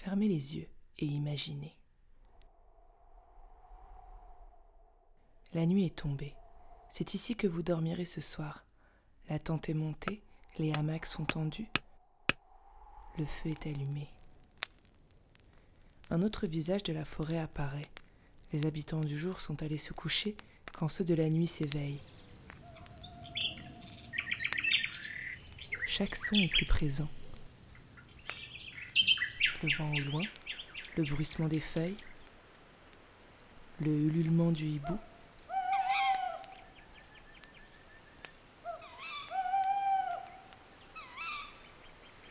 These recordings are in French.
Fermez les yeux et imaginez. La nuit est tombée. C'est ici que vous dormirez ce soir. La tente est montée, les hamacs sont tendus. Le feu est allumé. Un autre visage de la forêt apparaît. Les habitants du jour sont allés se coucher quand ceux de la nuit s'éveillent. Chaque son est plus présent. Le vent au loin, le bruissement des feuilles, le ululement du hibou.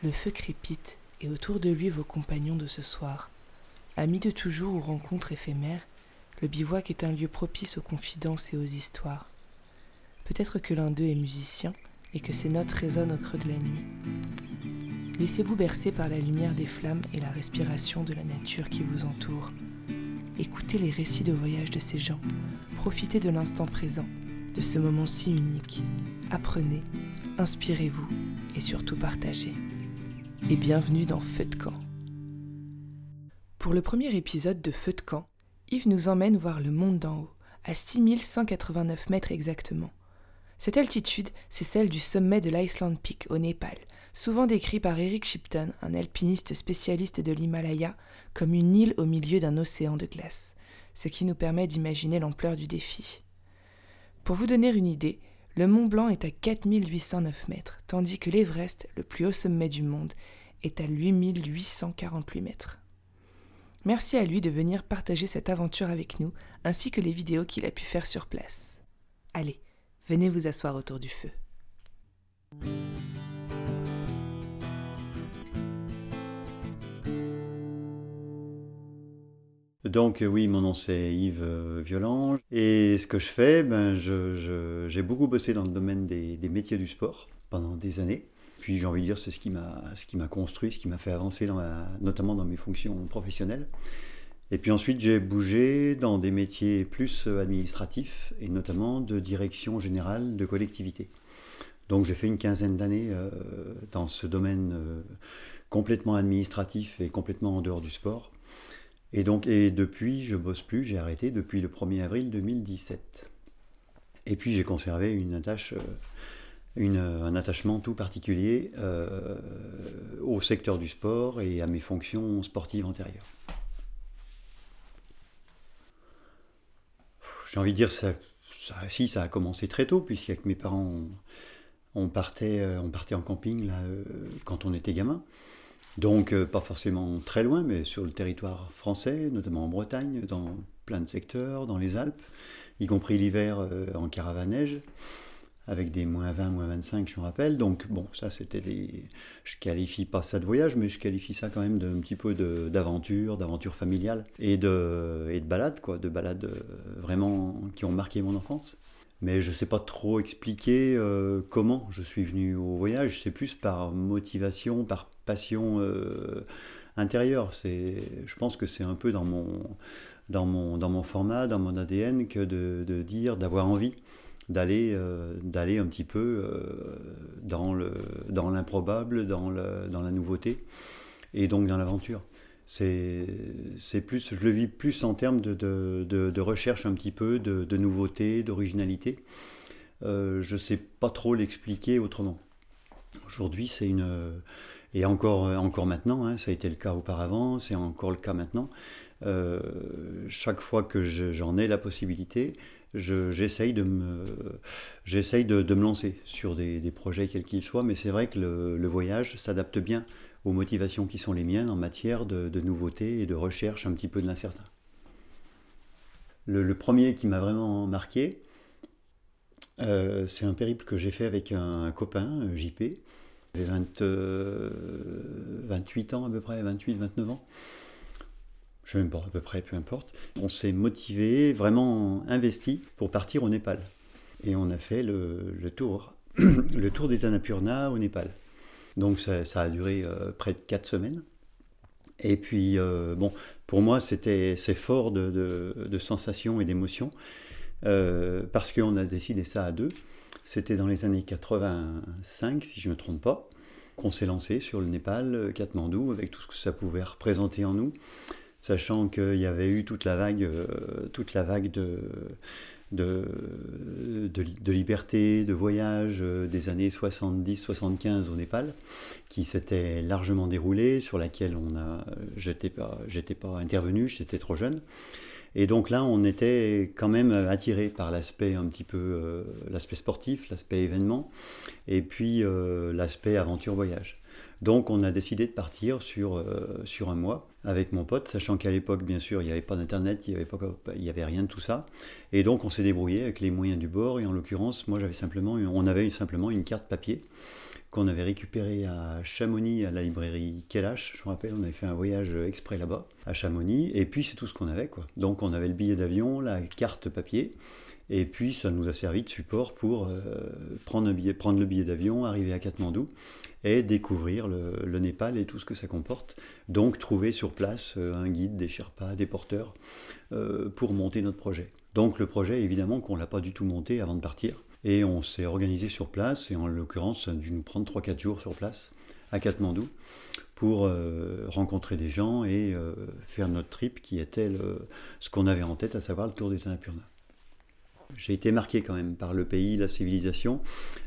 Le feu crépite et autour de lui vos compagnons de ce soir. Amis de toujours ou rencontres éphémères, le bivouac est un lieu propice aux confidences et aux histoires. Peut-être que l'un d'eux est musicien et que ses notes résonnent au creux de la nuit. Laissez-vous bercer par la lumière des flammes et la respiration de la nature qui vous entoure. Écoutez les récits de voyage de ces gens. Profitez de l'instant présent, de ce moment si unique. Apprenez, inspirez-vous et surtout partagez et bienvenue dans Feu de camp. Pour le premier épisode de Feu de camp, Yves nous emmène voir le monde d'en haut, à 6189 mètres exactement. Cette altitude, c'est celle du sommet de l'Iceland Peak au Népal, souvent décrit par Eric Shipton, un alpiniste spécialiste de l'Himalaya, comme une île au milieu d'un océan de glace, ce qui nous permet d'imaginer l'ampleur du défi. Pour vous donner une idée, le Mont Blanc est à 4809 mètres, tandis que l'Everest, le plus haut sommet du monde, est à 8848 mètres. Merci à lui de venir partager cette aventure avec nous, ainsi que les vidéos qu'il a pu faire sur place. Allez, venez vous asseoir autour du feu. Donc oui, mon nom c'est Yves euh, Violange. Et ce que je fais, ben, j'ai beaucoup bossé dans le domaine des, métiers du sport pendant des années. Puis j'ai envie de dire, c'est ce qui m'a construit, ce qui m'a fait avancer, notamment dans mes fonctions professionnelles. Et puis ensuite, j'ai bougé dans des métiers plus administratifs et notamment de direction générale de collectivité. Donc j'ai fait une quinzaine d'années euh, dans ce domaine euh, complètement administratif et complètement en dehors du sport. Et donc et depuis, je bosse plus, j'ai arrêté depuis le 1er avril 2017. Et puis j'ai conservé une euh, un attachement tout particulier euh, au secteur du sport et à mes fonctions sportives antérieures. J'ai envie de dire, ça, ça, ça a commencé très tôt, puisqu'avec mes parents, on, partait, euh, on partait en camping là, euh, quand on était gamin. Donc, pas forcément très loin, mais sur le territoire français, notamment en Bretagne, dans plein de secteurs, dans les Alpes, y compris l'hiver en caravane neige avec des moins 20, moins 25, je me rappelle. Donc, bon, ça, c'était des. Je qualifie pas ça de voyage, mais je qualifie ça quand même d'un petit peu d'aventure, d'aventure familiale et de, et de balade, quoi, de balades euh, vraiment qui ont marqué mon enfance. Mais je ne sais pas trop expliquer euh, comment je suis venu au voyage. C'est plus par motivation, par passion euh, intérieure. Je pense que c'est un peu dans mon, dans, mon, dans mon format, dans mon ADN, que de, de dire, d'avoir envie d'aller euh, d'aller un petit peu euh, dans dans l'improbable, dans, dans la nouveauté et donc dans l'aventure. C'est plus, je le vis plus en termes de, de, recherche un petit peu, de, nouveauté, d'originalité. Euh, je ne sais pas trop l'expliquer autrement. Aujourd'hui, c'est une. Et encore, encore maintenant, hein, ça a été le cas auparavant, c'est encore le cas maintenant. chaque fois que j'en ai la possibilité, j'essaye de, me, de, me lancer sur des, projets quels qu'ils soient, mais c'est vrai que le, voyage s'adapte bien aux motivations qui sont les miennes en matière de, nouveautés et de recherche un petit peu de l'incertain. Le, premier qui m'a vraiment marqué, euh, c'est un périple que j'ai fait avec un, copain, JP, 20, 28 euh, ans à peu près, 28-29 ans je sais même pas à peu près, peu importe. On s'est motivé, vraiment investi pour partir au Népal. Et on a fait le, tour, le tour des Annapurna au Népal. Donc ça, a duré euh, près de 4 semaines. Et puis, euh, bon, pour moi, c'était c'est fort de, sensations et d'émotions, euh, parce qu'on a décidé ça à deux. C'était dans les années 85, si je ne me trompe pas. qu'on s'est lancé sur le Népal, Katmandou, avec tout ce que ça pouvait représenter en nous, sachant qu'il y avait eu toute la vague, toute la vague de, de, de, liberté, de voyage des années 70-75 au Népal, qui s'était largement déroulée, sur laquelle on a, j'étais pas, j'étais pas intervenu, j'étais trop jeune. Et donc là, on était quand même attiré par l'aspect un petit peu, euh, l'aspect sportif, l'aspect événement, et puis euh, l'aspect aventure-voyage. Donc on a décidé de partir sur, euh, sur un mois avec mon pote, sachant qu'à l'époque, bien sûr, il n'y avait pas d'internet, il n'y avait, avait rien de tout ça. Et donc on s'est débrouillé avec les moyens du bord, et en l'occurrence, moi j'avais simplement, on avait simplement une carte papier qu'on avait récupéré à Chamonix, à la librairie Kelash. Je me rappelle, on avait fait un voyage exprès là-bas, à Chamonix, et puis c'est tout ce qu'on avait. Donc on avait le billet d'avion, la carte papier, et puis ça nous a servi de support pour euh, prendre, le billet d'avion, arriver à Katmandou, et découvrir le, Népal et tout ce que ça comporte. Donc trouver sur place euh, un guide, des Sherpas, des porteurs, euh, pour monter notre projet. Donc le projet, évidemment, qu'on ne l'a pas du tout monté avant de partir. Et on s'est organisé sur place, et en l'occurrence, ça a dû nous prendre 3-4 jours sur place, à Katmandou, pour rencontrer des gens et faire notre trip qui était ce qu'on avait en tête, à savoir le tour des Annapurna. J'ai été marqué quand même par le pays, la civilisation,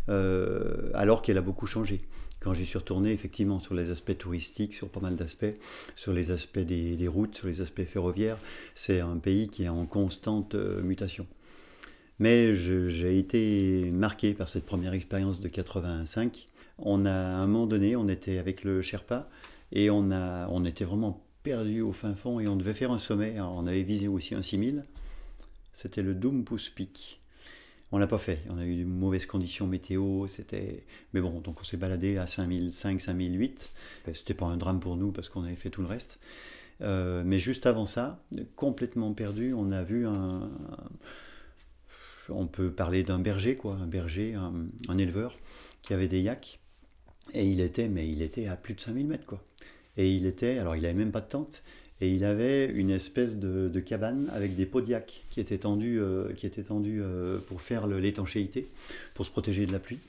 euh, alors qu'elle a beaucoup changé. Quand j'y suis retourné, effectivement, sur les aspects touristiques, sur pas mal d'aspects, sur les aspects des, routes, sur les aspects ferroviaires, c'est un pays qui est en constante mutation. Mais j'ai été marqué par cette première expérience de 85. On a, à un moment donné, on était avec le Sherpa et on, a, on était vraiment perdu au fin fond et on devait faire un sommet. on avait visé aussi un 6000. C'était le Dumpus Peak. On l'a pas fait. On a eu de mauvaises conditions météo. C'était, mais bon, donc on s'est baladé à 5005, 5008. C'était pas un drame pour nous parce qu'on avait fait tout le reste. Euh, mais juste avant ça, complètement perdu, on a vu un on peut parler d'un berger, quoi, un berger, un, éleveur qui avait des yaks. Et il était, mais il était à plus de 5000 mètres, quoi. Et il était, alors il n'avait même pas de tente, et il avait une espèce de, cabane avec des yak qui étaient tendus, euh, qui étaient tendus euh, pour faire l'étanchéité, pour se protéger de la pluie.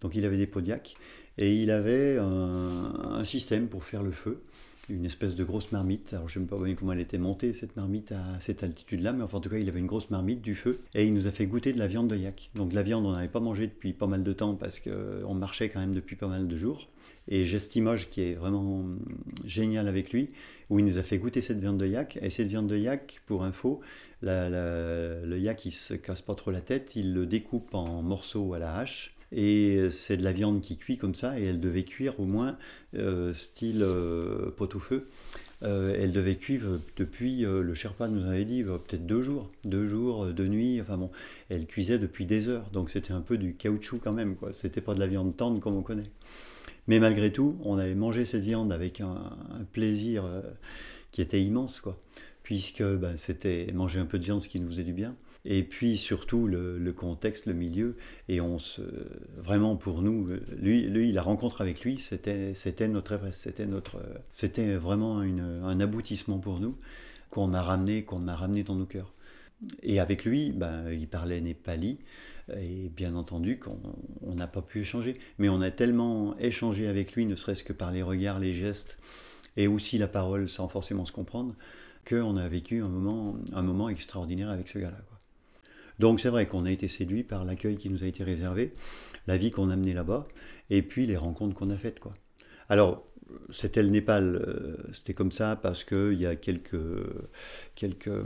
Donc il avait des yak, et il avait un système pour faire le feu une espèce de grosse marmite. Alors je ne sais pas comment elle était montée, cette marmite à cette altitude-là, mais enfin, en tout cas, il avait une grosse marmite, du feu, et il nous a fait goûter de la viande de yak. Donc la viande, on n'avait pas mangé depuis pas mal de temps parce qu'on marchait quand même depuis pas mal de jours. Et Gestimoge, qui est vraiment génial avec lui, où il nous a fait goûter cette viande de yak. Et cette viande de yak, pour info, le yak, il se casse pas trop la tête, il le découpe en morceaux à la hache et c'est de la viande qui cuit comme ça, et elle devait cuire au moins euh, style euh, pot au feu. Euh, elle devait cuire depuis, le Sherpa nous avait dit, peut-être deux jours, deux jours, deux nuits, enfin bon, elle cuisait depuis des heures, donc c'était un peu du caoutchouc quand même, quoi. C'était pas de la viande tendre comme on connaît. Mais malgré tout, on avait mangé cette viande avec un, plaisir qui était immense, quoi, puisque ben, c'était manger un peu de viande, ce qui nous faisait du bien et puis surtout le, contexte, le milieu. Et on se, vraiment pour nous, lui, lui la rencontre avec lui, c'était, c'était notre Everest, c'était notre, c'était vraiment un aboutissement pour nous qu'on a ramené, qu'on a ramené dans nos cœurs. Et avec lui, ben, il parlait népali, et bien entendu qu'on n'a pas pu échanger. Mais on a tellement échangé avec lui, ne serait-ce que par les regards, les gestes, et aussi la parole sans forcément se comprendre, qu'on a vécu un moment, un moment extraordinaire avec ce gars-là. Donc c'est vrai qu'on a été séduit par l'accueil qui nous a été réservé, la vie qu'on a menée là-bas, et puis les rencontres qu'on a faites. Quoi. Alors, c'était le Népal, euh, c'était comme ça parce qu'il y a quelques, quelques, euh,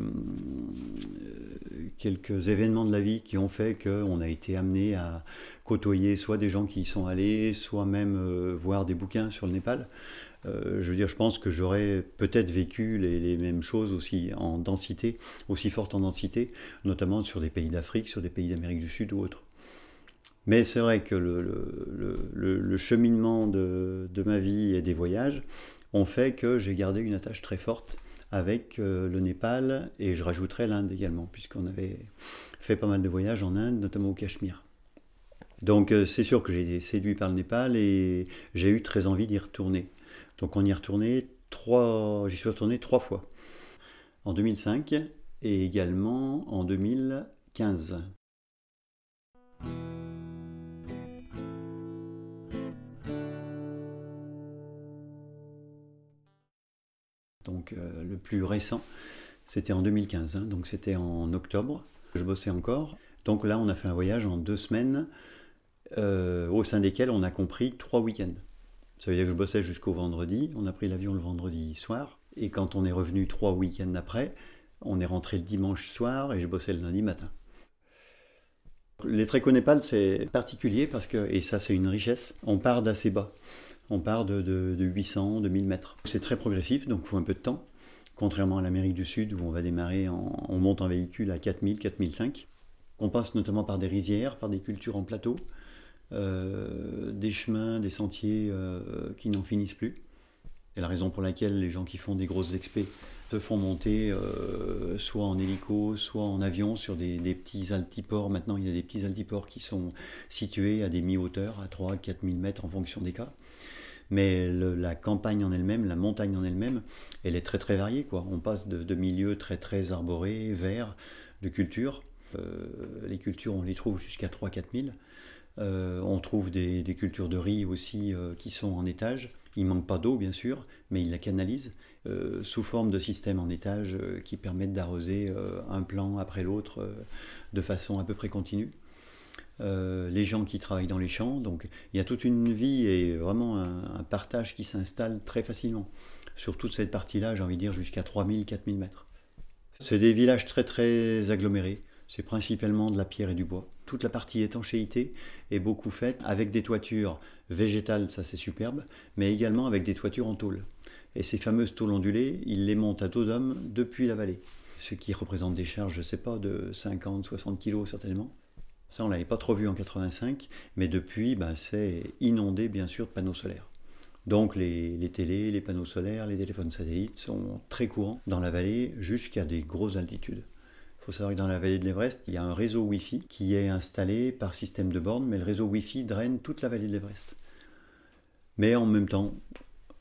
quelques événements de la vie qui ont fait qu'on a été amené à côtoyer soit des gens qui y sont allés, soit même euh, voir des bouquins sur le Népal. Je veux dire, je pense que j'aurais peut-être vécu les, mêmes choses aussi en densité, aussi forte en densité, notamment sur des pays d'Afrique, sur des pays d'Amérique du Sud ou autres. Mais c'est vrai que le, cheminement de, ma vie et des voyages ont fait que j'ai gardé une attache très forte avec euh, le Népal et je rajouterai l'Inde également, puisqu'on avait fait pas mal de voyages en Inde, notamment au Cachemire. Donc euh, c'est sûr que j'ai été séduit par le Népal et j'ai eu très envie d'y retourner. Donc on y retourné trois, j'y suis retourné trois fois. En 2005 et également en 2015. Donc le plus récent, c'était en 2015, hein. donc c'était en octobre. Je bossais encore. Donc là, on a fait un voyage en deux semaines, au sein desquels on a compris trois week-ends. Ça veut dire que je bossais jusqu'au vendredi. On a pris l'avion le vendredi soir. Et quand on est revenu trois week-ends après, on est rentré le dimanche soir et je bossais le lundi matin. Les Népal, c'est particulier parce que, et ça c'est une richesse, on part d'assez bas. On part de, de, de 800, de 1000 mètres. C'est très progressif, donc il faut un peu de temps. Contrairement à l'Amérique du Sud où on va démarrer, on monte en véhicule à 4000, 4005. On passe notamment par des rizières, par des cultures en plateau. Euh, des chemins, des sentiers euh, qui n'en finissent plus. C'est la raison pour laquelle les gens qui font des grosses expés te font monter euh, soit en hélico, soit en avion sur des, petits altiports. Maintenant, il y a des petits altiports qui sont situés à des mi-hauteur, à 3 4 000 mètres en fonction des cas. Mais la campagne en elle-même, la montagne en elle-même, elle est très très variée. On passe de, milieux très très arborés, verts, de cultures. les cultures, on les trouve jusqu'à 3-4 000. Euh, on trouve des, cultures de riz aussi euh, qui sont en étage. Il manque pas d'eau, bien sûr, mais il la canalise euh, sous forme de systèmes en étage qui permettent d'arroser un plan après l'autre de façon à peu près continue. Les gens qui travaillent dans les champs, donc il y a toute une vie et vraiment un, un partage qui s'installe très facilement. Sur toute cette partie-là, j'ai envie de dire jusqu'à 3000, 4000 mètres. C'est des villages très très agglomérés c'est principalement de la pierre et du bois. Toute la partie étanchéité est beaucoup faite avec des toitures végétales, ça c'est superbe, mais également avec des toitures en tôle. Et ces fameuses tôles ondulées, ils les montent à dos d'homme depuis la vallée, ce qui représente des charges, je ne sais pas, de 50, 60 kilos certainement. Ça, on ne l'avait pas trop vu en 85, mais depuis, ben, c'est inondé bien sûr de panneaux solaires. Donc les, les, télés, les panneaux solaires, les téléphones satellites sont très courants dans la vallée jusqu'à des grosses altitudes. Il faut savoir que dans la vallée de l'Everest, il y a un réseau Wi-Fi qui est installé par système de borne, mais le réseau Wi-Fi draine toute la vallée de l'Everest. Mais en même temps,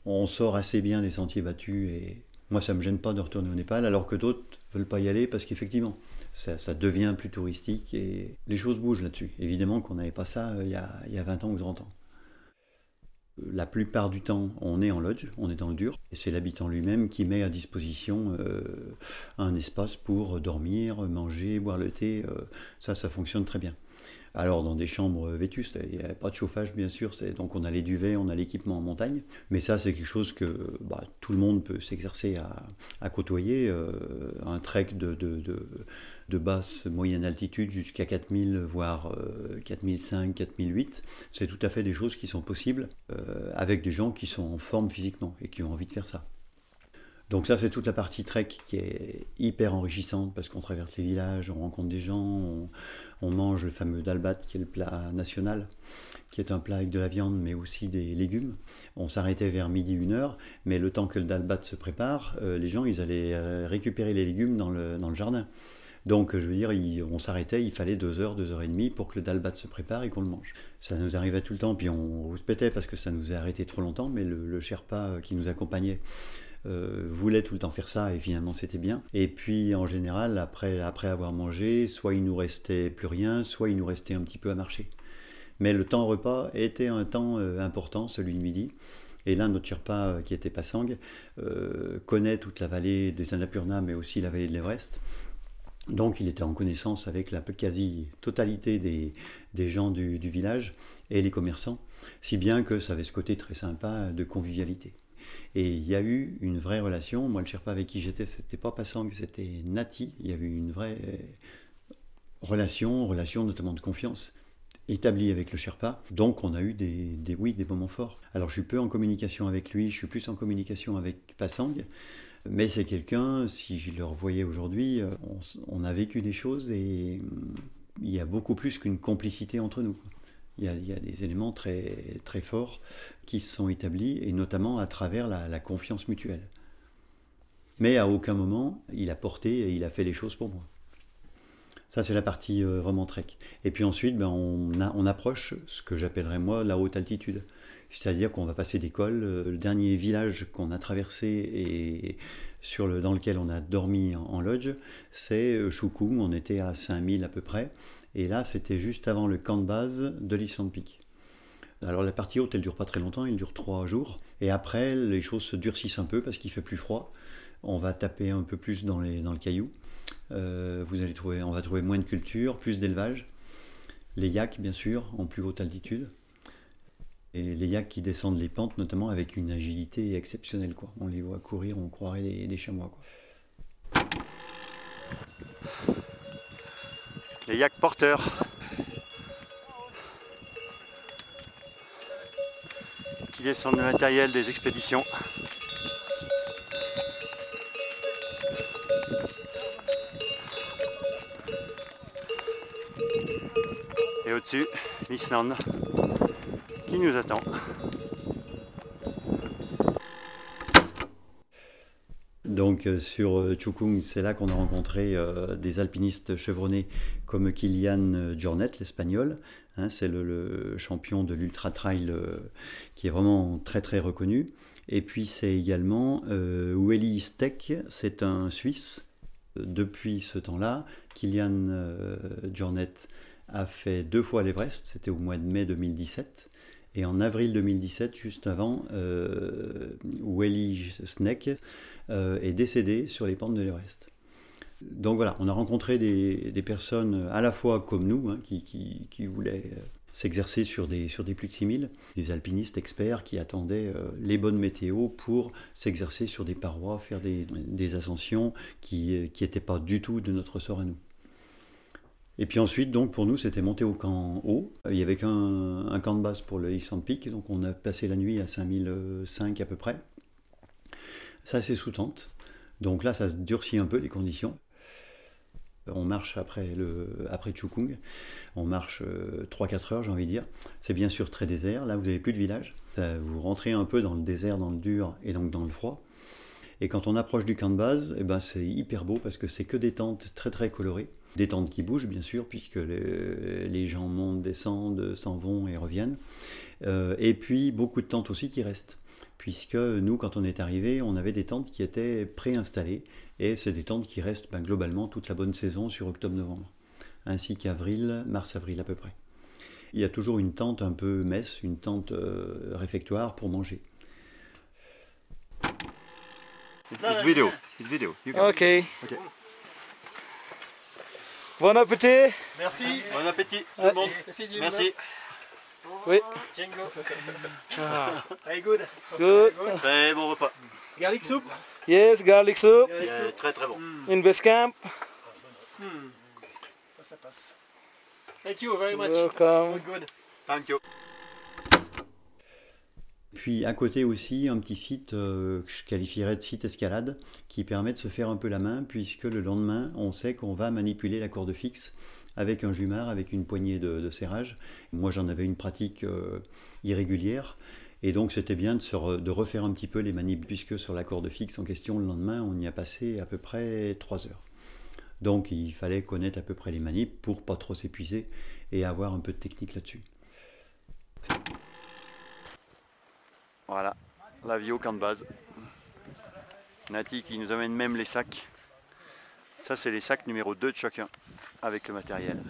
on sort assez bien des sentiers battus et moi ça ne me gêne pas de retourner au Népal alors que d'autres veulent pas y aller parce qu'effectivement ça, devient plus touristique et les choses bougent là-dessus. Évidemment qu'on n'avait pas ça euh, il y, a, il y a 20 ans ou 30 ans. La plupart du temps, on est en lodge, on est dans le dur, et c'est l'habitant lui-même qui met à disposition euh, un espace pour dormir, manger, boire le thé. Euh, ça, ça fonctionne très bien. Alors dans des chambres vétustes, il n'y a pas de chauffage bien sûr, donc on a les duvets, on a l'équipement en montagne, mais ça c'est quelque chose que bah, tout le monde peut s'exercer à, côtoyer. Euh, un trek de, de, basse moyenne altitude jusqu'à 4000 voire 4005, 4008, c'est tout à fait des choses qui sont possibles euh, avec des gens qui sont en forme physiquement et qui ont envie de faire ça. Donc ça, c'est toute la partie trek qui est hyper enrichissante parce qu'on traverse les villages, on rencontre des gens, on, mange le fameux dalbat qui est le plat national, qui est un plat avec de la viande mais aussi des légumes. On s'arrêtait vers midi, une heure, mais le temps que le dalbat se prépare, euh, les gens, ils allaient euh, récupérer les légumes dans le, dans le jardin. Donc, je veux dire, on s'arrêtait, il fallait deux heures, deux heures et demie pour que le dalbat se prépare et qu'on le mange. Ça nous arrivait tout le temps, puis on pétait parce que ça nous a arrêté trop longtemps, mais le, le Sherpa qui nous accompagnait euh, voulait tout le temps faire ça et finalement c'était bien. Et puis en général, après, après avoir mangé, soit il nous restait plus rien, soit il nous restait un petit peu à marcher. Mais le temps repas était un temps euh, important, celui de midi. Et là, notre Sherpa, euh, qui était Passang, connaît toute la vallée des Annapurna, mais aussi la vallée de l'Everest. Donc il était en connaissance avec la quasi-totalité des, des, gens du, du, village et les commerçants, si bien que ça avait ce côté très sympa de convivialité. Et il y a eu une vraie relation. Moi, le Sherpa avec qui j'étais, c'était pas Passang, c'était Nati. Il y avait eu une vraie euh, relation, relation notamment de confiance établie avec le Sherpa. Donc on a eu des, des, oui, des moments forts. Alors je suis peu en communication avec lui, je suis plus en communication avec Passang. Mais c'est quelqu'un, si je le revoyais aujourd'hui, euh, on, a vécu des choses et hum, il y a beaucoup plus qu'une complicité entre nous il y, a, des éléments très, très forts qui se sont établis, et notamment à travers la, confiance mutuelle. Mais à aucun moment, il a porté et il a fait les choses pour moi. Ça, c'est la partie euh, vraiment trek. Et puis ensuite, ben, on, on, approche ce que j'appellerais moi la haute altitude. C'est-à-dire qu'on va passer des cols. Euh, le dernier village qu'on a traversé et sur le, dans lequel on a dormi en, lodge, c'est Choukoum. Euh, on était à 5000 à peu près. Et là, c'était juste avant le camp de base de l'Island Peak. Alors la partie haute, elle dure pas très longtemps, elle dure trois jours. Et après, les choses se durcissent un peu parce qu'il fait plus froid. On va taper un peu plus dans, les, dans le caillou. Euh, vous allez trouver, on va trouver moins de culture, plus d'élevage. Les yaks, bien sûr, en plus haute altitude. Et les yaks qui descendent les pentes, notamment avec une agilité exceptionnelle. Quoi. On les voit courir, on croirait des, chamois. Les yaks porteurs. Qui descendent le matériel des expéditions. Et au-dessus, l'Islande qui nous attend. Donc euh, sur euh, Chukung, c'est là qu'on a rencontré euh, des alpinistes chevronnés comme Kilian Jornet, l'espagnol. Hein, c'est le, champion de l'ultra trail qui est vraiment très très reconnu. Et puis c'est également Welly Steck, c'est un Suisse. Depuis ce temps-là, Kilian Jornet a fait deux fois l'Everest, c'était au mois de mai 2017. Et en avril 2017, juste avant, euh, Welly Sneck euh, est décédé sur les pentes de l'Everest. Donc voilà, on a rencontré des, personnes à la fois comme nous, hein, qui, voulaient euh, s'exercer sur des, sur des plus de 6000, des alpinistes experts qui attendaient euh, les bonnes météos pour s'exercer sur des parois, faire des ascensions qui n'étaient pas du tout de notre sort à nous. Et puis ensuite, donc pour nous, c'était monter au camp haut. Il y avait qu'un un camp de base pour le East Peak, donc on a passé la nuit à 5005 à peu près. Ça, c'est sous tente. Donc là, ça se durcit un peu les conditions. On marche après, le, après Chukung, on marche 3-4 euh, heures, j'ai envie de dire. C'est bien sûr très désert, là vous n'avez plus de village. Vous rentrez un peu dans le désert, dans le dur et donc dans le froid. Et quand on approche du camp de base, eh ben c'est hyper beau parce que c'est que des tentes très très colorées. Des tentes qui bougent, bien sûr, puisque les, gens montent, descendent, s'en vont et reviennent. Euh, et puis beaucoup de tentes aussi qui restent. Puisque nous, quand on est arrivé, on avait des tentes qui étaient préinstallées. Et c'est des tentes qui restent ben, globalement toute la bonne saison sur octobre-novembre. Ainsi qu'avril, mars-avril à peu près. Il y a toujours une tente un peu messe, une tente euh, réfectoire pour manger. It's video. It's video. Bon appétit. Merci. Bon appétit tout le monde. Merci. Oui. Ah. Very good. Good. Très bon repas. Garlic soup? Yes, garlic soup. très très bon. In base camp. Hmm. Ça, ça passe. Thank you very much. Welcome. Good. Thank you. Puis à côté aussi, un petit site euh, que je qualifierais de site escalade qui permet de se faire un peu la main puisque le lendemain, on sait qu'on va manipuler la corde fixe avec un jumard, avec une poignée de, serrage. Moi, j'en avais une pratique euh, irrégulière. Et donc c'était bien de, refaire un petit peu les manips, puisque sur la corde fixe en question, le lendemain, on y a passé à peu près 3 heures. Donc il fallait connaître à peu près les manips pour pas trop s'épuiser et avoir un peu de technique là-dessus. Voilà, la vie au camp de base. Nati qui nous amène même les sacs. Ça c'est les sacs numéro 2 de chacun avec le matériel.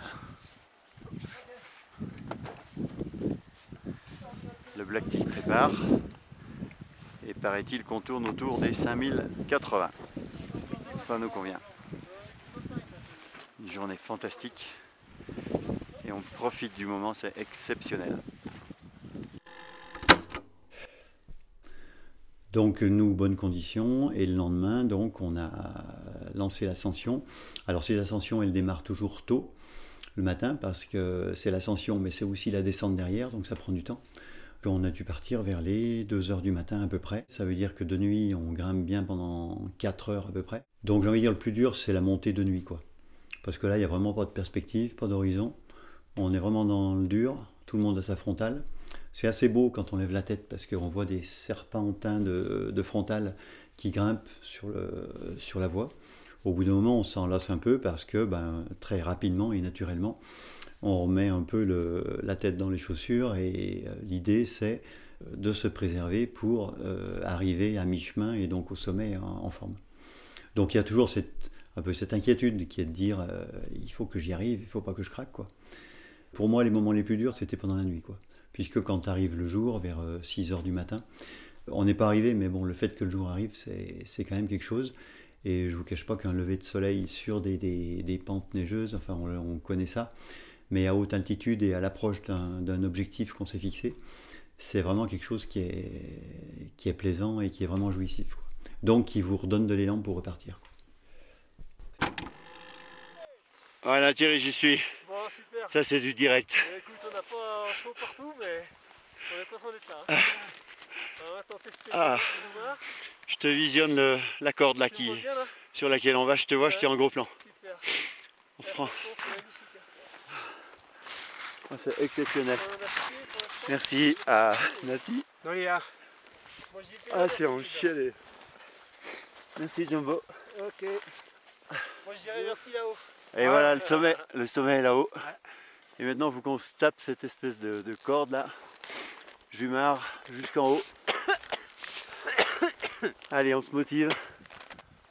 Le Black Tea se prépare et paraît-il qu'on tourne autour des 5080. Ça nous convient. Une journée fantastique et on profite du moment, c'est exceptionnel. Donc nous, bonnes conditions, et le lendemain, donc on a lancé l'ascension. Alors ces ascensions, elles démarrent toujours tôt, le matin, parce que c'est l'ascension, mais c'est aussi la descente derrière, donc ça prend du temps. On a dû partir vers les 2 heures du matin à peu près. Ça veut dire que de nuit, on grimpe bien pendant 4 heures à peu près. Donc j'ai envie de dire, le plus dur, c'est la montée de nuit, quoi. Parce que là, il n'y a vraiment pas de perspective, pas d'horizon. On est vraiment dans le dur, tout le monde a sa frontale. C'est assez beau quand on lève la tête parce qu'on voit des serpentins de, de qui grimpent sur, la voie. Au bout d'un moment, on s'en lasse un peu parce que ben, très rapidement et naturellement, on remet un peu la tête dans les chaussures et euh, l'idée c'est de se préserver pour euh, arriver à mi-chemin et donc au sommet en, forme. Donc il y a toujours un peu cette inquiétude qui est de dire euh, il faut que j'y arrive, il ne faut pas que je craque. Quoi. Pour moi, les moments les plus durs, c'était pendant la nuit. Quoi puisque quand arrive le jour, vers 6 heures du matin, on n'est pas arrivé, mais bon, le fait que le jour arrive, c'est quand même quelque chose. Et je vous cache pas qu'un lever de soleil sur des, des, pentes neigeuses, enfin on, connaît ça, mais à haute altitude et à l'approche d'un objectif qu'on s'est fixé, c'est vraiment quelque chose qui est, qui est plaisant et qui est vraiment jouissif. Donc qui vous redonne de l'élan pour repartir. Voilà Thierry, j'y suis. Bon, super. Ça c'est du direct. Eh, écoute, on n'a pas un chaud partout, mais on est content d'être là. Hein. on va maintenant tester ah. Je te visionne la corde là, qui, sur laquelle on va. Je te vois, je tiens en gros plan. Super. On se prend. Ah, c'est exceptionnel. Merci à Nati. Ah, c'est en chialé. Merci Jumbo. Ok. Moi je dirais merci là-haut. Et voilà le sommet, le sommet est là-haut. Et maintenant il faut qu'on se tape cette espèce de, corde là. Jumard jusqu'en haut. Allez on se motive.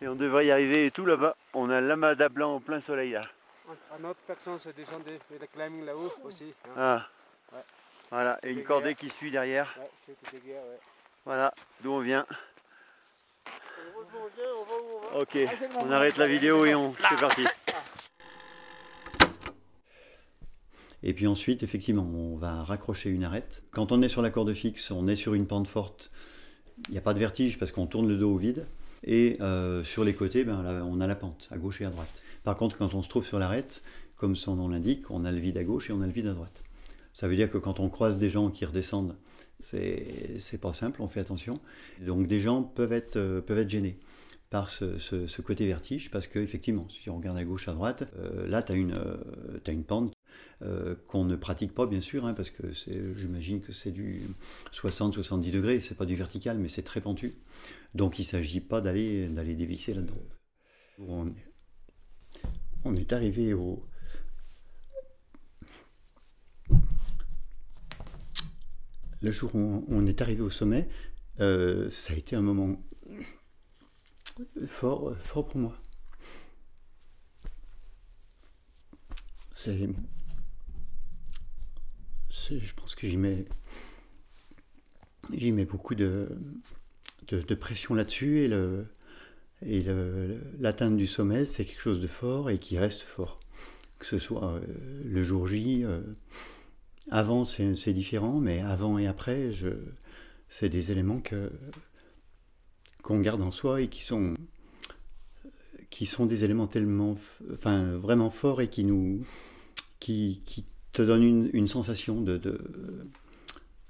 Et on devrait y arriver. Et tout là-bas, on a l'Amada blanc en plein soleil là. Un autre personne se descendait de climbing là-haut aussi. Hein. Ah. Voilà, et une cordée qui suit derrière. Voilà, d'où on vient. Ok, on arrête la vidéo et on c'est parti. Et puis ensuite, effectivement, on va raccrocher une arête. Quand on est sur la corde fixe, on est sur une pente forte. Il n'y a pas de vertige parce qu'on tourne le dos au vide. Et euh, sur les côtés, ben, on a la pente, à gauche et à droite. Par contre, quand on se trouve sur l'arête, comme son nom l'indique, on a le vide à gauche et on a le vide à droite. Ça veut dire que quand on croise des gens qui redescendent, c'est pas simple, on fait attention. Donc des gens peuvent être, euh, peuvent être gênés par ce, côté vertige, parce qu'effectivement, si on regarde à gauche, à droite, euh, là, tu as, euh, une pente qu'on ne pratique pas, bien sûr, hein, parce que j'imagine que c'est du 60-70 degrés, c'est pas du vertical, mais c'est très pentu. Donc il ne s'agit pas d'aller dévisser là-dedans. On, on, est arrivé au, le jour où on est arrivé au sommet, euh, ça a été un moment fort, fort pour moi. Je pense que j'y mets, j'y mets beaucoup de, de, pression là-dessus et le, et l'atteinte du sommet, c'est quelque chose de fort et qui reste fort. Que ce soit euh, le jour J, euh, avant, c'est différent, mais avant et après, c'est des éléments que qu'on garde en soi et qui sont qui sont des éléments tellement, enfin vraiment forts et qui nous, qui, qui te donnent une, une sensation de, de,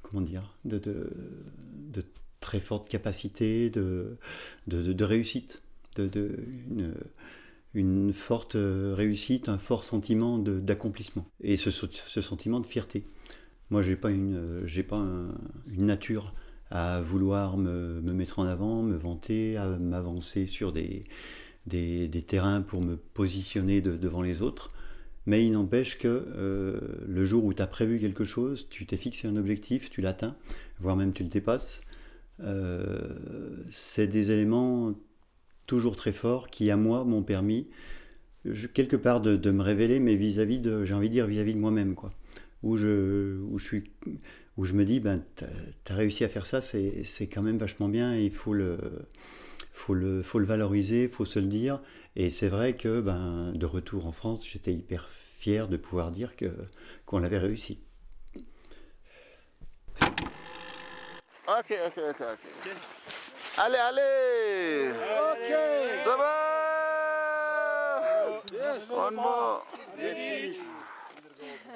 comment dire, de, de, très forte capacité, de, de, réussite, de, une, une forte réussite, un fort sentiment d'accomplissement et ce, ce, sentiment de fierté. Moi, j'ai pas une, j'ai pas une nature à vouloir me, me, mettre en avant, me vanter, à m'avancer sur des, des, des, terrains pour me positionner devant les autres. Mais il n'empêche que euh, le jour où tu as prévu quelque chose, tu t'es fixé un objectif, tu l'atteins, voire même tu le dépasses, c'est des éléments toujours très fort qui, à moi, m'ont permis, quelque part, de, me révéler, mais vis-à-vis de, j'ai envie de dire, vis-à-vis de moi-même, quoi. Où je, où, je suis, où je me dis, ben, tu as réussi à faire ça, c'est quand même vachement bien, il faut le, faut le, faut le valoriser, faut se le dire. Et c'est vrai que, ben, de retour en France, j'étais hyper fier de pouvoir dire que qu'on l'avait réussi. Ok, ok, ok, ok. Allez, allez Ok Ça va? Yes. One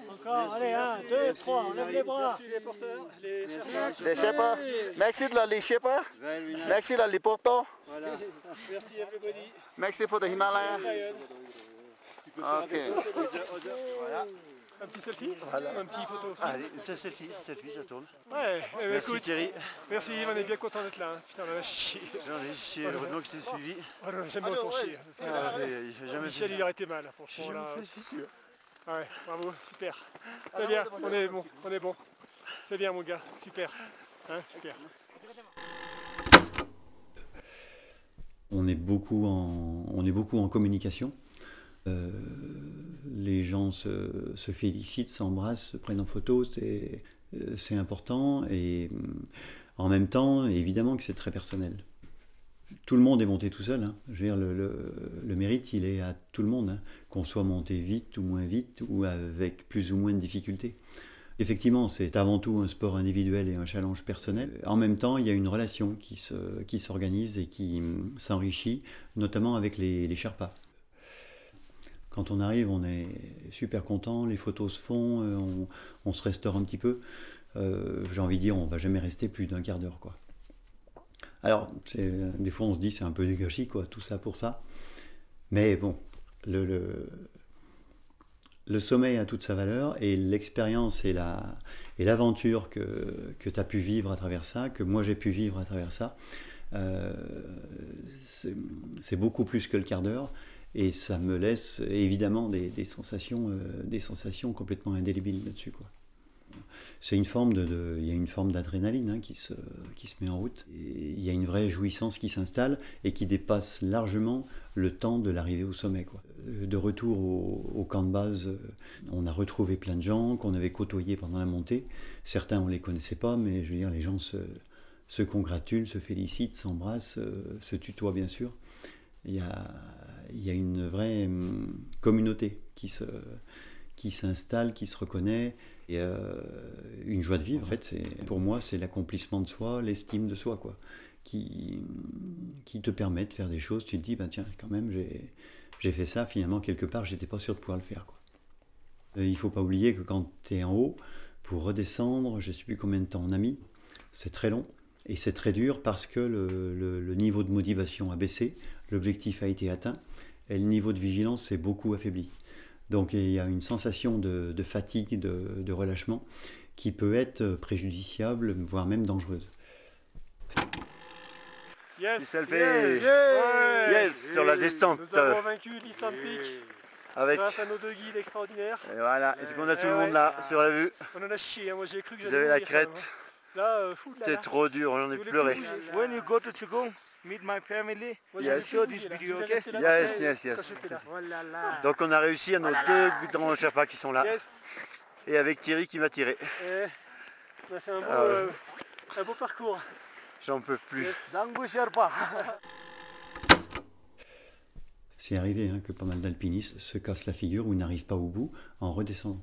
Merci Encore, allez, un, deux, trois, on lève les bras. Merci les porteurs, les chasseurs Les Merci. De les chasseurs Merci de les porteurs. Voilà. Merci everybody. Merci pour the Himalaya. Ok. Voilà. Un petit selfie Un petit photo. Allez, un petit selfie, selfie, ça tourne. Ouais, ben, merci écoute, Thierry. Merci, on est bien content d'être là. Hein. Putain, on a chier. J'en ai heureusement que je t'ai suivi. Oh, J'aime bien ton chier. Ah, jamais Michel, il aurait été mal, franchement. Là. Ouais, bravo, super. Très bien, on est bon, on est bon. C'est bien, mon gars, super. Hein, super. On est beaucoup en, on est beaucoup en communication. Euh, les gens se, félicitent, s'embrassent, se prennent en photo. C'est, euh, c'est important et en même temps, évidemment que c'est très personnel. Tout le monde est monté tout seul. Hein. Je veux dire, le, mérite, il est à tout le monde, hein. qu'on soit monté vite ou moins vite ou avec plus ou moins de difficultés. Effectivement, c'est avant tout un sport individuel et un challenge personnel. En même temps, il y a une relation qui, qui s'organise et qui s'enrichit, notamment avec les, les Sherpas. Quand on arrive, on est super content, les photos se font, euh, on, on se restaure un petit peu. Euh, j'ai envie de dire, on va jamais rester plus d'un quart d'heure. quoi. Alors, des fois, on se dit, c'est un peu du gâchis, quoi, tout ça pour ça. Mais bon, le, le, le sommeil a toute sa valeur et l'expérience et, la, et l'aventure que, que tu as pu vivre à travers ça, que moi j'ai pu vivre à travers ça, euh, c'est, beaucoup plus que le quart d'heure et ça me laisse évidemment des, des sensations, euh, des sensations complètement indélébiles là-dessus. C'est une forme de, il y a une forme d'adrénaline hein, qui, se, qui se met en route. Il y a une vraie jouissance qui s'installe et qui dépasse largement le temps de l'arrivée au sommet. Quoi. Euh, de retour au, camp de base, euh, on a retrouvé plein de gens qu'on avait côtoyés pendant la montée. Certains on les connaissait pas, mais je veux dire les gens se, se congratulent, se félicitent, s'embrassent, euh, se tutoient bien sûr. Il y a, il y a une vraie hum, communauté qui se qui s'installe, qui se reconnaît. Et euh, une joie de vivre, en fait, c'est, pour moi, c'est l'accomplissement de soi, l'estime de soi, quoi, qui, qui te permet de faire des choses. Tu te dis, ben tiens, quand même, j'ai, j'ai fait ça, finalement, quelque part, j'étais pas sûr de pouvoir le faire. Quoi. Euh, il faut pas oublier que quand tu es en haut, pour redescendre, je sais plus combien de temps on a mis, c'est très long. Et c'est très dur parce que le, le niveau de motivation a baissé, l'objectif a été atteint, et le niveau de vigilance s'est beaucoup affaibli. Donc il y a une sensation de, fatigue, de, relâchement qui peut être préjudiciable, voire même dangereuse. Yes, yes, sur la descente. Nous avons vaincu l'Island Peak. Avec... Grâce à nos deux guides extraordinaires. Et voilà, est-ce qu'on a tout le monde là, sur la vue On en a chié, hein. moi j'ai cru que j'allais Vous avez la crête. Hein. Là, euh, C'était trop dur, j'en ai pleuré. When you go to meet my family. Yes. Show this video, okay? Yes, yes, yes. Donc on a réussi à nos deux grands Sherpas qui sont là. Et avec Thierry qui m'a tiré. Et on a fait un beau, ah euh, un beau parcours. J'en peux plus. C'est arrivé hein, que pas mal d'alpinistes se cassent la figure ou n'arrivent pas au bout en redescendant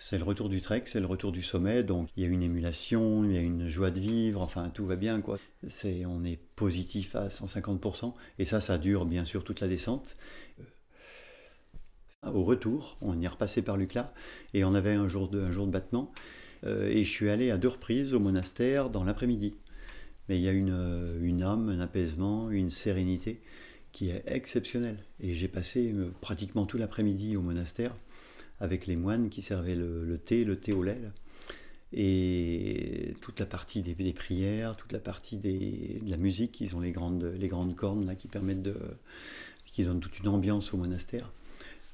c'est le retour du trek, c'est le retour du sommet, donc il y a une émulation, il y a une joie de vivre, enfin tout va bien quoi. C'est, on est positif à 150%, et ça, ça dure bien sûr toute la descente. Euh, au retour, on y est repassé par Lucla, et on avait un jour de, un jour de battement, euh, et je suis allé à deux reprises au monastère dans l'après-midi. Mais il y a une, euh, une âme, un apaisement, une sérénité qui est exceptionnelle. Et j'ai passé pratiquement tout l'après-midi au monastère avec les moines qui servaient le, thé, le thé au lait. Et toute la partie des, prières, toute la partie de la musique, ils ont les grandes, les grandes cornes là, qui permettent de. qui donnent toute une ambiance au monastère.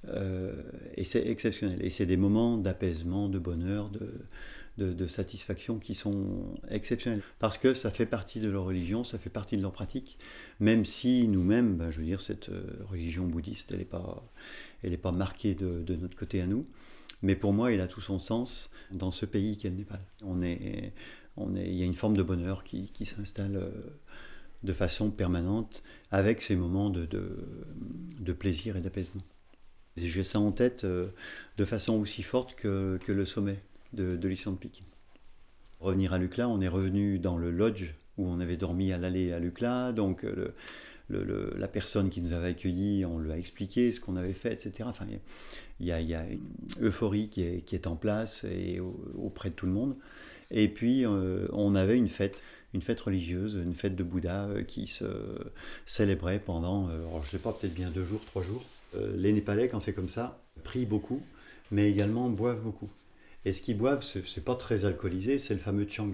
Euh, et c'est exceptionnel. Et c'est des moments d'apaisement, de bonheur, de, de, satisfaction qui sont exceptionnels. Parce que ça fait partie de leur religion, ça fait partie de leur pratique, même si nous-mêmes, ben, je veux dire, cette euh, religion bouddhiste, elle n'est pas, pas marquée de, notre côté à nous. Mais pour moi, elle a tout son sens dans ce pays qu'est le Népal. On est, on est, il y a une forme de bonheur qui, qui s'installe euh, de façon permanente avec ces moments de, de, plaisir et d'apaisement. J'ai ça en tête euh, de façon aussi forte que, que le sommet de, de Peak. Revenir à Lucla, on est revenu dans le lodge où on avait dormi à l'aller à Lucla, donc euh, la personne qui nous avait accueillis, on lui a expliqué ce qu'on avait fait, etc. Enfin, il y a, une euphorie qui est, en place auprès de tout le monde. Et puis, euh, on avait une fête, une fête religieuse, une fête de Bouddha euh, qui se célébrait pendant, je ne sais pas, peut-être bien deux jours, trois jours. les Népalais, quand c'est comme ça, prient beaucoup, mais également boivent beaucoup. Et ce qu'ils boivent, c'est pas très alcoolisé, c'est le fameux chang.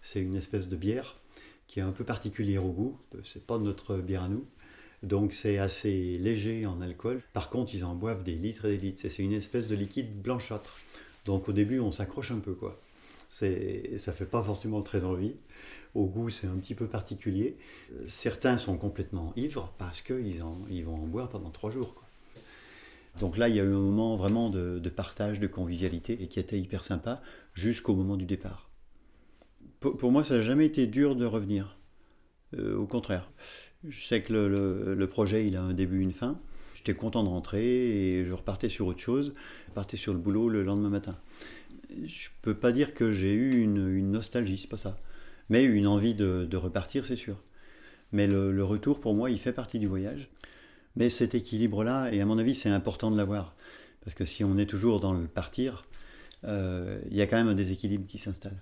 C'est une espèce de bière qui est un peu particulière au goût. C'est pas notre bière à nous. Donc c'est assez léger en alcool. Par contre, ils en boivent des litres et des litres. C'est une espèce de liquide blanchâtre. Donc au début, on s'accroche un peu, quoi. C'est, ça fait pas forcément très envie. Au goût, c'est un petit peu particulier. Certains sont complètement ivres parce qu'ils ils vont en boire pendant trois jours. Donc là, il y a eu un moment vraiment de, partage, de convivialité, et qui était hyper sympa jusqu'au moment du départ. Pour, moi, ça n'a jamais été dur de revenir. Euh, au contraire. Je sais que le, projet, il a un début, une fin. J'étais content de rentrer et je repartais sur autre chose. Je partais sur le boulot le lendemain matin. Je peux pas dire que j'ai eu une, nostalgie, c'est pas ça. Mais une envie de, repartir, c'est sûr. Mais le, retour, pour moi, il fait partie du voyage. Mais cet équilibre-là, et à mon avis, c'est important de l'avoir. Parce que si on est toujours dans le partir, euh, il y a quand même un déséquilibre qui s'installe.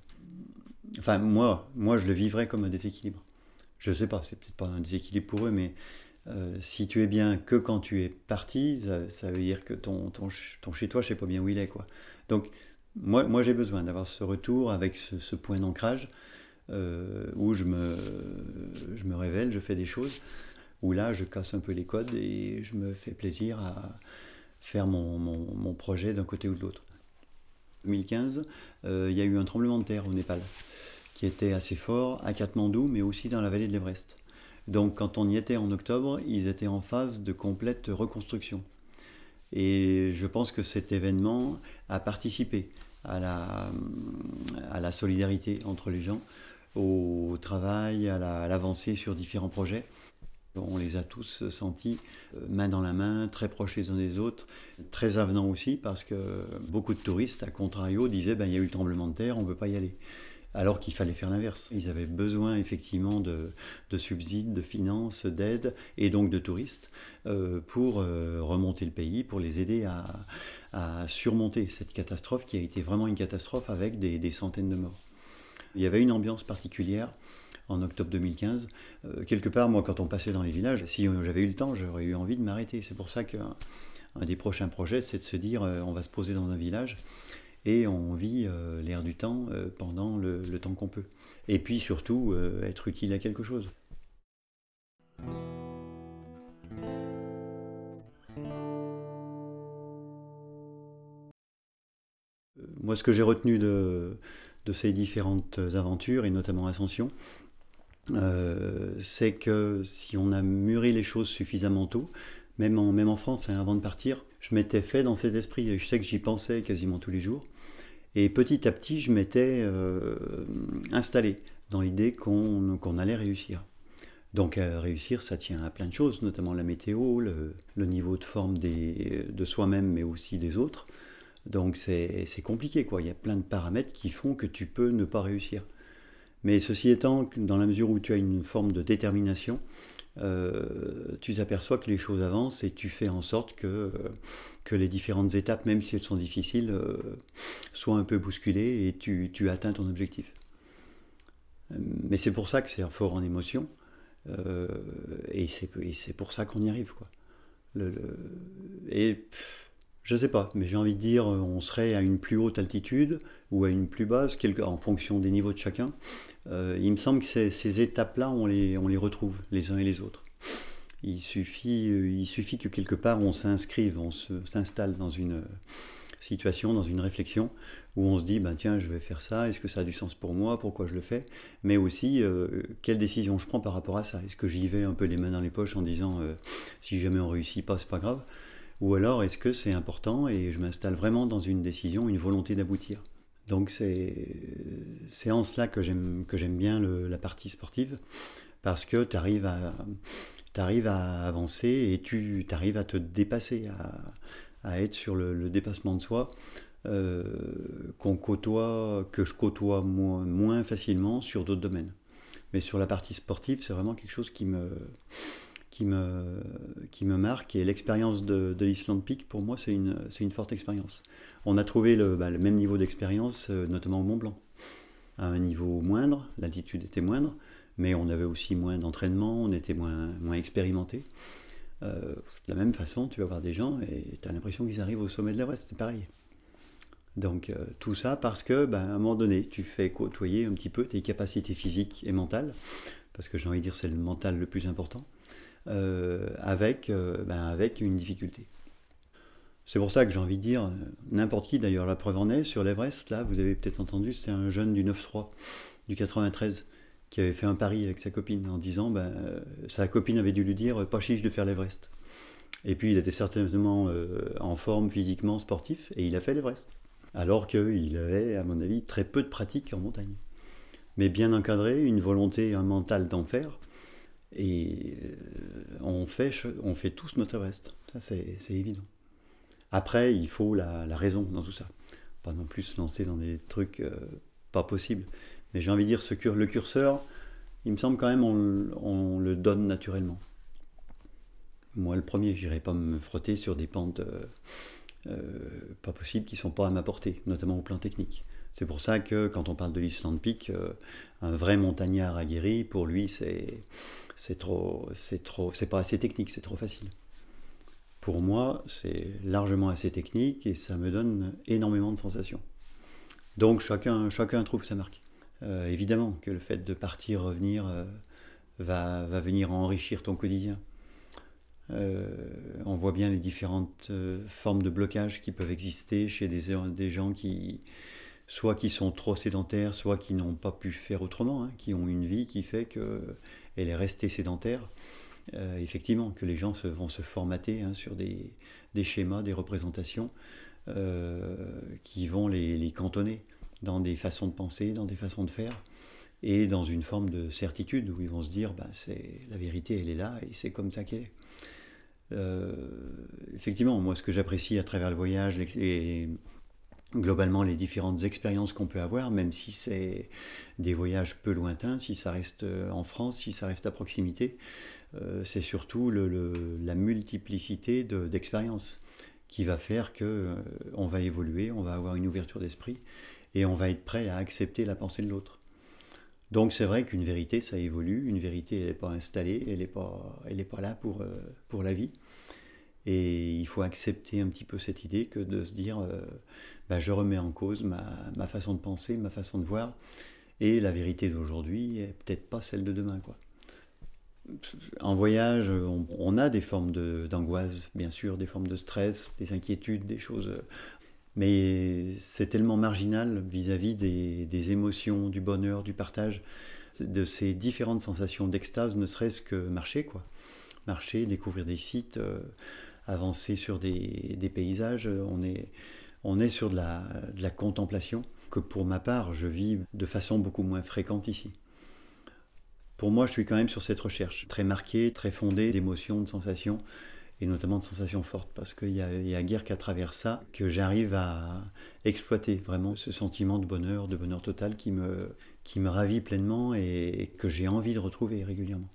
Enfin, moi, moi, je le vivrais comme un déséquilibre. Je ne sais pas, c'est peut-être pas un déséquilibre pour eux, mais euh, si tu es bien que quand tu es parti, ça, veut dire que ton, ton, chez-toi, je sais pas bien où il est. Quoi. Donc, moi, moi j'ai besoin d'avoir ce retour avec ce, point d'ancrage euh, où je me, je me révèle, je fais des choses, où là, je casse un peu les codes et je me fais plaisir à faire mon, mon, projet d'un côté ou de l'autre. 2015, euh, il y a eu un tremblement de terre au Népal qui était assez fort à Katmandou, mais aussi dans la vallée de l'Everest. Donc quand on y était en octobre, ils étaient en phase de complète reconstruction. Et je pense que cet événement a participé à la, à la solidarité entre les gens, au travail, à l'avancée sur différents projets. On les a tous sentis euh, main dans la main, très proches les uns des autres, très avenants aussi, parce que beaucoup de touristes, à contrario, disaient ben, il y a eu le tremblement de terre, on ne peut pas y aller alors qu'il fallait faire l'inverse. Ils avaient besoin effectivement de, subsides, de finances, d'aide et donc de touristes euh, pour euh, remonter le pays, pour les aider à, surmonter cette catastrophe qui a été vraiment une catastrophe avec des, centaines de morts. Il y avait une ambiance particulière en octobre 2015. Euh, quelque part, moi, quand on passait dans les villages, si j'avais eu le temps, j'aurais eu envie de m'arrêter. C'est pour ça qu'un des prochains projets, c'est de se dire, on va se poser dans un village et on vit euh, l'air du temps euh, pendant le, temps qu'on peut. Et puis surtout, euh, être utile à quelque chose. Moi, ce que j'ai retenu de, ces différentes aventures, et notamment Ascension, c'est que si on a mûri les choses suffisamment tôt, même en, France, hein, avant de partir, je m'étais fait dans cet esprit, et je sais que j'y pensais quasiment tous les jours, et petit à petit, je m'étais euh, installé dans l'idée qu'on allait réussir. Donc réussir, ça tient à plein de choses, notamment la météo, le, niveau de forme de soi-même, mais aussi des autres. Donc c'est compliqué, quoi. Il y a plein de paramètres qui font que tu peux ne pas réussir. Mais ceci étant, dans la mesure où tu as une forme de détermination, euh, tu t'aperçois que les choses avancent et tu fais en sorte que, que les différentes étapes, même si elles sont difficiles, euh, soient un peu bousculées et tu, tu atteins ton objectif. Euh, mais c'est pour ça que c'est fort en émotion et c'est pour ça qu'on y arrive. Quoi. Et je sais pas, mais j'ai envie de dire, on serait à une plus haute altitude ou à une plus basse, en fonction des niveaux de chacun. Euh, il me semble que ces, étapes-là, on les, on les retrouve les uns et les autres. Il suffit, euh, il suffit que quelque part on s'inscrive, on s'installe dans une situation, dans une réflexion où on se dit, ben tiens, je vais faire ça, est-ce que ça a du sens pour moi, pourquoi je le fais, mais aussi euh, quelle décision je prends par rapport à ça? Est-ce que j'y vais un peu les mains dans les poches en disant, si jamais on réussit pas, c'est pas grave? Ou alors est-ce que c'est important et je m'installe vraiment dans une décision, une volonté d'aboutir? Donc c'est en cela que j'aime bien la partie sportive, parce que tu arrives à, arrives à avancer et tu arrives à te dépasser, à, être sur le, dépassement de soi. Euh, qu'on côtoie, que je côtoie moins, moins facilement sur d'autres domaines. Mais sur la partie sportive, c'est vraiment quelque chose qui me, qui me, qui me marque. Et l'expérience de, de l'Island Peak, pour moi, c'est une, une forte expérience. On a trouvé le, bah, même niveau d'expérience, euh, notamment au Mont Blanc. À un niveau moindre, l'altitude était moindre, mais on avait aussi moins d'entraînement, on était moins, moins expérimenté. Euh, de la même façon, tu vas voir des gens et tu as l'impression qu'ils arrivent au sommet de l'Everest, c'est pareil. Donc euh, tout ça parce que, bah, à un moment donné, tu fais côtoyer un petit peu tes capacités physiques et mentales, parce que j'ai envie de dire c'est le mental le plus important. Euh, avec, euh, ben, avec une difficulté. C'est pour ça que j'ai envie de dire, n'importe qui d'ailleurs, la preuve en est, sur l'Everest, là, vous avez peut-être entendu, c'est un jeune du 9-3, du 93, qui avait fait un pari avec sa copine en disant, ben, sa copine avait dû lui dire, pas chiche de faire l'Everest. Et puis il était certainement euh, en forme physiquement, sportif, et il a fait l'Everest. Alors qu'il avait, à mon avis, très peu de pratique en montagne. Mais bien encadré, une volonté, un mental d'en faire. Et euh, on fait, on fait tous notre Everest. Ça, c'est évident. Après, il faut la, raison dans tout ça. Pas non plus se lancer dans des trucs euh, pas possibles. Mais j'ai envie de dire, ce le curseur, il me semble quand même on, on le donne naturellement. Moi, le premier, j'irai pas me frotter sur des pentes euh, pas possibles qui sont pas à ma portée, notamment au plan technique. C'est pour ça que quand on parle de l'Island Peak, un vrai montagnard aguerri, pour lui, c'est c'est trop, c'est trop, c'est pas assez technique, c'est trop facile. Pour moi, c'est largement assez technique et ça me donne énormément de sensations. Donc chacun, chacun trouve sa marque. évidemment que le fait de partir, revenir, va, va venir enrichir ton quotidien. Euh, on voit bien les différentes euh, formes de blocage qui peuvent exister chez des, des, gens qui, soit qui sont trop sédentaires, soit qui n'ont pas pu faire autrement, hein, qui ont une vie qui fait qu'elle est restée sédentaire. Euh, effectivement, que les gens vont se formater hein, sur des, schémas, des représentations qui vont les, les, cantonner dans des façons de penser, dans des façons de faire, et dans une forme de certitude où ils vont se dire, bah, c'est la vérité, elle est là, et c'est comme ça qu'elle est. Euh, effectivement, moi, ce que j'apprécie à travers le voyage et globalement les différentes expériences qu'on peut avoir, même si c'est des voyages peu lointains, si ça reste euh, en France, si ça reste à proximité, euh, c'est surtout la multiplicité d'expériences qui va faire que on va évoluer, on va avoir une ouverture d'esprit et on va être prêt à accepter la pensée de l'autre. Donc c'est vrai qu'une vérité, ça évolue. Une vérité, elle n'est pas installée, elle n'est pas, là pour, euh, pour la vie. Et il faut accepter un petit peu cette idée que de se dire, euh, bah, je remets en cause ma, ma, façon de penser, ma façon de voir. Et la vérité d'aujourd'hui est peut-être pas celle de demain. Quoi. En voyage, on, a des formes d'angoisse, bien sûr, des formes de stress, des inquiétudes, des choses mais c'est tellement marginal vis-à-vis des, émotions, du bonheur, du partage, de ces différentes sensations d'extase, ne serait-ce que marcher, quoi. Marcher, découvrir des sites, euh, avancer sur des, paysages, on est, on est sur de la, contemplation, que pour ma part, je vis de façon beaucoup moins fréquente ici. Pour moi, je suis quand même sur cette recherche, très marquée, très fondée d'émotions, de sensations, et notamment de sensations fortes, parce qu'il y, a, a guère qu'à travers ça que j'arrive à exploiter vraiment ce sentiment de bonheur, de bonheur total qui me, qui me ravit pleinement et que j'ai envie de retrouver régulièrement.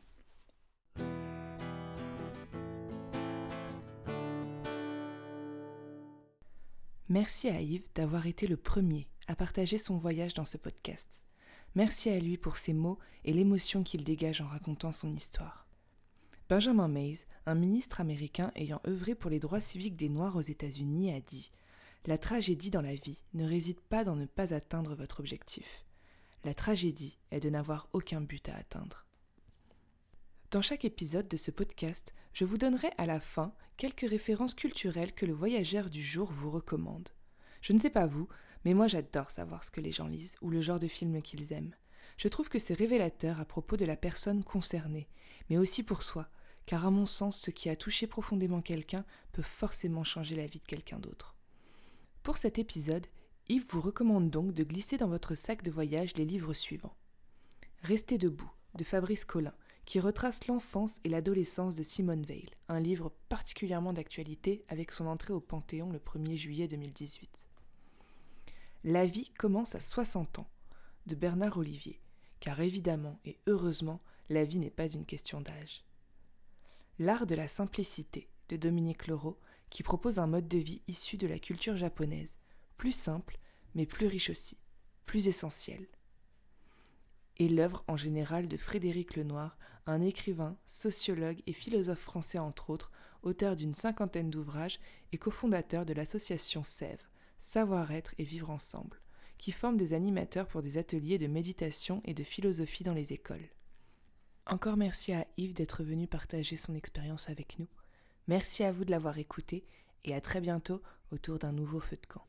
Merci à Yves d'avoir été le premier à partager son voyage dans ce podcast. Merci à lui pour ses mots et l'émotion qu'il dégage en racontant son histoire. Benjamin Mays, un ministre américain ayant œuvré pour les droits civiques des Noirs aux États-Unis, a dit La tragédie dans la vie ne réside pas dans ne pas atteindre votre objectif. La tragédie est de n'avoir aucun but à atteindre. Dans chaque épisode de ce podcast, je vous donnerai à la fin quelques références culturelles que le voyageur du jour vous recommande. Je ne sais pas vous, mais moi j'adore savoir ce que les gens lisent ou le genre de film qu'ils aiment. Je trouve que c'est révélateur à propos de la personne concernée, mais aussi pour soi, car à mon sens, ce qui a touché profondément quelqu'un peut forcément changer la vie de quelqu'un d'autre. Pour cet épisode, Yves vous recommande donc de glisser dans votre sac de voyage les livres suivants. Restez debout, de Fabrice Collin, qui retrace l'enfance et l'adolescence de Simone Veil, un livre particulièrement d'actualité avec son entrée au Panthéon le 1er juillet 2018. La vie commence à 60 ans, de Bernard Olivier, car évidemment et heureusement, la vie n'est pas une question d'âge. L'art de la simplicité de Dominique Leroux, qui propose un mode de vie issu de la culture japonaise, plus simple, mais plus riche aussi, plus essentiel. Et l'œuvre en général de Frédéric Lenoir, un écrivain, sociologue et philosophe français entre autres, auteur d'une cinquantaine d'ouvrages et cofondateur de l'association Sèvres, Savoir-être et vivre ensemble, qui forme des animateurs pour des ateliers de méditation et de philosophie dans les écoles. Encore merci à Yves d'être venu partager son expérience avec nous. Merci à vous de l'avoir écouté et à très bientôt autour d'un nouveau feu de camp.